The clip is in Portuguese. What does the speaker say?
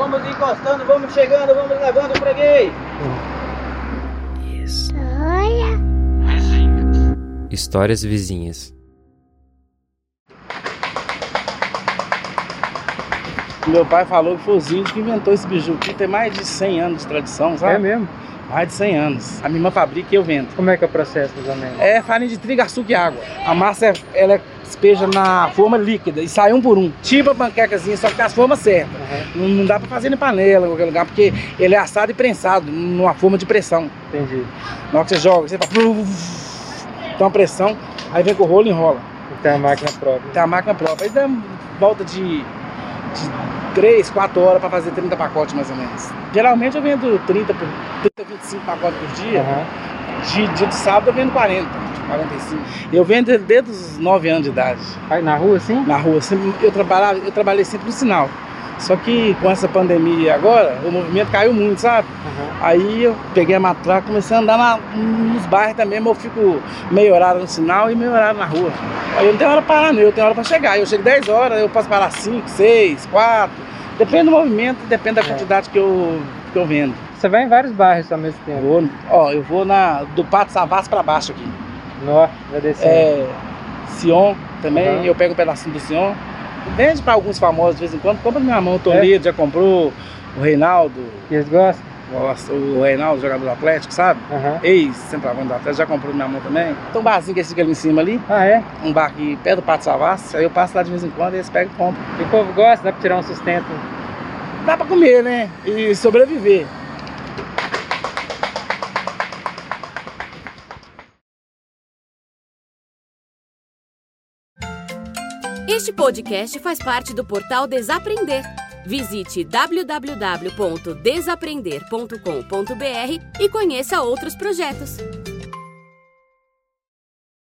Vamos encostando, vamos chegando, vamos levando o freguês. Histórias vizinhas. Meu pai falou que foi os índios que inventou esse biju aqui. Tem mais de 100 anos de tradição, sabe? É mesmo? Mais de 100 anos. A minha irmã fabrica e eu vendo. Como é que é o processo, menos? É farinha de trigo, açúcar e água. A massa, é- ela é despeja na forma líquida e sai um por um. Tipo a panquecazinha, só que as formas certas. Uhum, Não, não dá pra fazer em panela, em qualquer lugar, porque ele é assado e prensado numa forma de pressão. entendi. Na hora que você joga, você faz... Dá uma pressão, aí vem com o rolo e enrola. Tem a máquina própria. Tem a máquina própria. Aí dá volta de, de 3, 4 horas pra fazer 30 pacotes mais ou menos. Geralmente eu vendo 30, por, 30 25 pacotes por dia. Aham. De, dia de sábado eu vendo 40, 45. Eu vendo desde os 9 anos de idade. Aí na rua, assim? Na rua. Sempre- Eu, trabalhava, eu trabalhei sempre no sinal. Só que com essa pandemia agora, o movimento caiu muito, sabe? Aham. Aí eu peguei a matraca, comecei a andar na- nos bairros também, mas eu fico meio horário no sinal e meio horário na rua. Aí eu não tenho hora pra parar, não, eu tenho hora pra chegar. Eu chego 10 horas, eu posso parar 5, 6, 4. Depende do movimento, depende da É. quantidade que eu, que eu vendo. Você vai em vários bairros ao mesmo tempo. vou, ó, eu vou na, do Pato Savassi pra baixo aqui. Nó, vai descer. É, Sion também, Aham. eu pego um pedacinho do Sion. Vende pra alguns famosos de vez em quando, compra na minha mão. O Toledo já comprou, o Reinaldo, E eles gostam? nossa, o Reinaldo, jogador do Atlético, sabe? Aham. Ex-centroavante do Atlético, já comprou na minha mão também. Tem um barzinho que fica ali em cima ali, Ah, é? um bar aqui perto do Pato Savassi, aí eu passo lá de vez em quando e eles pegam e compram. E o povo gosta, dá pra tirar um sustento. Dá pra comer, né? E sobreviver. Este podcast faz parte do portal Desaprender. Visite www.desaprender.com.br e conheça outros projetos.